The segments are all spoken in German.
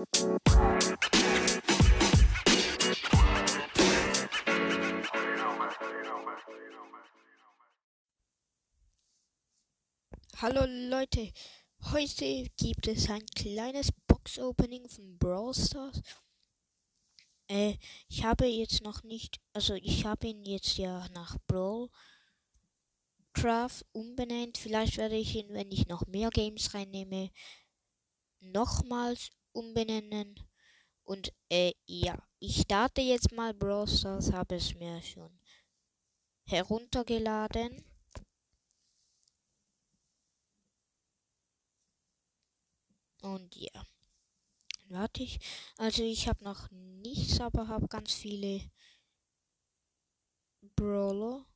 Hallo Leute, heute gibt es ein kleines Box-Opening von Brawl Stars. Äh, ich habe jetzt noch nicht, also ich habe ihn jetzt ja nach Brawl Craft umbenannt. Vielleicht werde ich ihn, wenn ich noch mehr Games reinnehme, nochmals umbenennen. Und äh, ja, ich starte jetzt mal Brawl Stars, habe es mir schon heruntergeladen. Und ja. Warte ich. Also ich habe noch nichts, aber habe ganz viele Brawler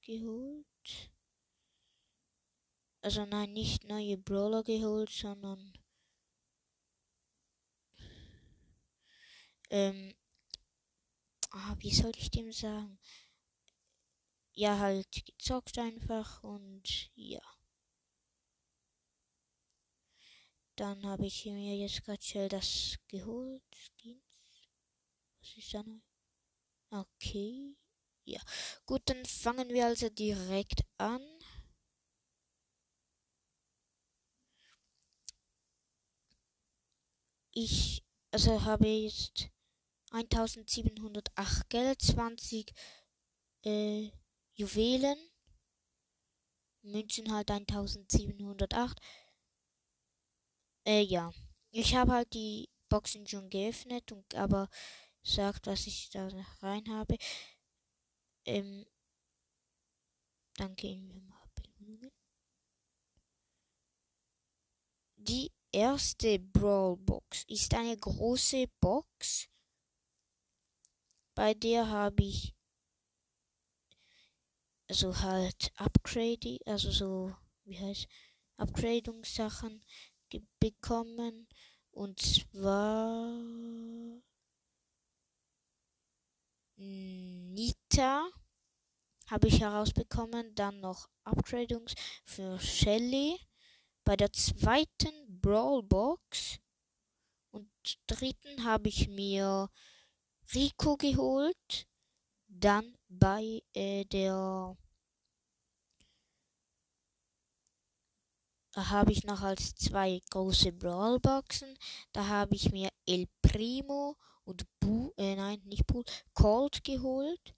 geholt. Also nein, nicht neue Brawler geholt, sondern ähm, ah, wie soll ich dem sagen? Ja, halt gezockt einfach und ja. Dann habe ich mir jetzt gerade schnell das geholt. Was ist da neu? Okay. Ja. Gut, dann fangen wir also direkt an. Ich also habe jetzt 1708 Geld, 20 äh, Juwelen, Münzen halt 1708 äh, ja. Ich habe halt die Boxen schon geöffnet und aber sagt, was ich da rein habe. Ähm, dann gehen wir mal. Die erste Brawl Box ist eine große Box. Bei der habe ich also halt Upgrade, also so, wie heißt Upgradungssachen bekommen. Und zwar Nita habe ich herausbekommen. Dann noch Upgradungs für Shelly. Bei der zweiten Brawl Box und dritten habe ich mir Rico geholt. Dann bei äh, der habe ich noch als zwei große Brawlboxen. Da habe ich mir El Primo und Bu, äh, nein, nicht Bu, Colt geholt.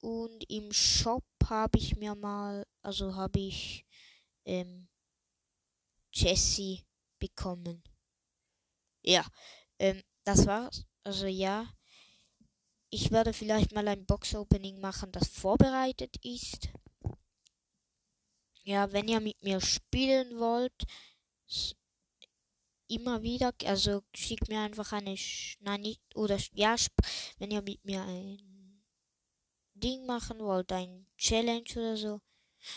Und im Shop habe ich mir mal, also habe ich ähm, Jessie bekommen. Ja, ähm, das war's. Also ja, ich werde vielleicht mal ein Box-Opening machen, das vorbereitet ist. Ja, wenn ihr mit mir spielen wollt, immer wieder, also schickt mir einfach eine, nein, nicht, oder ja, wenn ihr mit mir ein Ding machen wollt, ein Challenge oder so.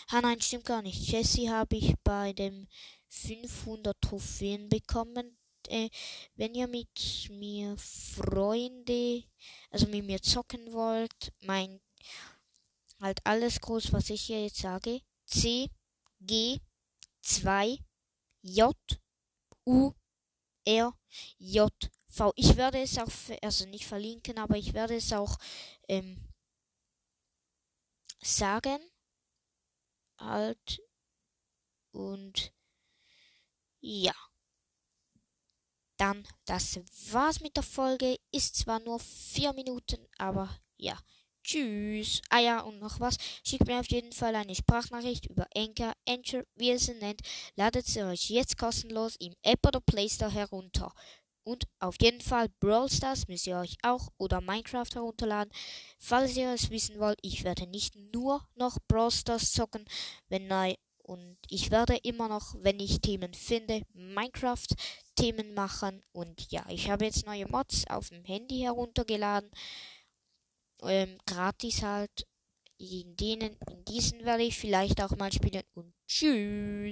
Ah nein, stimmt gar nicht. Jesse habe ich bei dem 500 Trophäen bekommen. Äh, wenn ihr mit mir Freunde, also mit mir zocken wollt, mein halt alles groß, was ich hier jetzt sage. C G 2 J U R J V. Ich werde es auch, also nicht verlinken, aber ich werde es auch ähm, sagen. Halt. Und ja. Dann, das war's mit der Folge. Ist zwar nur vier Minuten, aber ja. Tschüss. Ah ja, und noch was. Schickt mir auf jeden Fall eine Sprachnachricht über Anchor, Anchor, wie ihr sie nennt. Ladet sie euch jetzt kostenlos im App oder Play Store herunter. Und auf jeden Fall Brawl Stars müsst ihr euch auch oder Minecraft herunterladen. Falls ihr es wissen wollt, ich werde nicht nur noch Brawl Stars zocken, wenn neu und ich werde immer noch, wenn ich Themen finde, Minecraft Themen machen und ja, ich habe jetzt neue Mods auf dem Handy heruntergeladen ähm, gratis halt. In denen, in diesen werde ich vielleicht auch mal spielen. Und tschüss.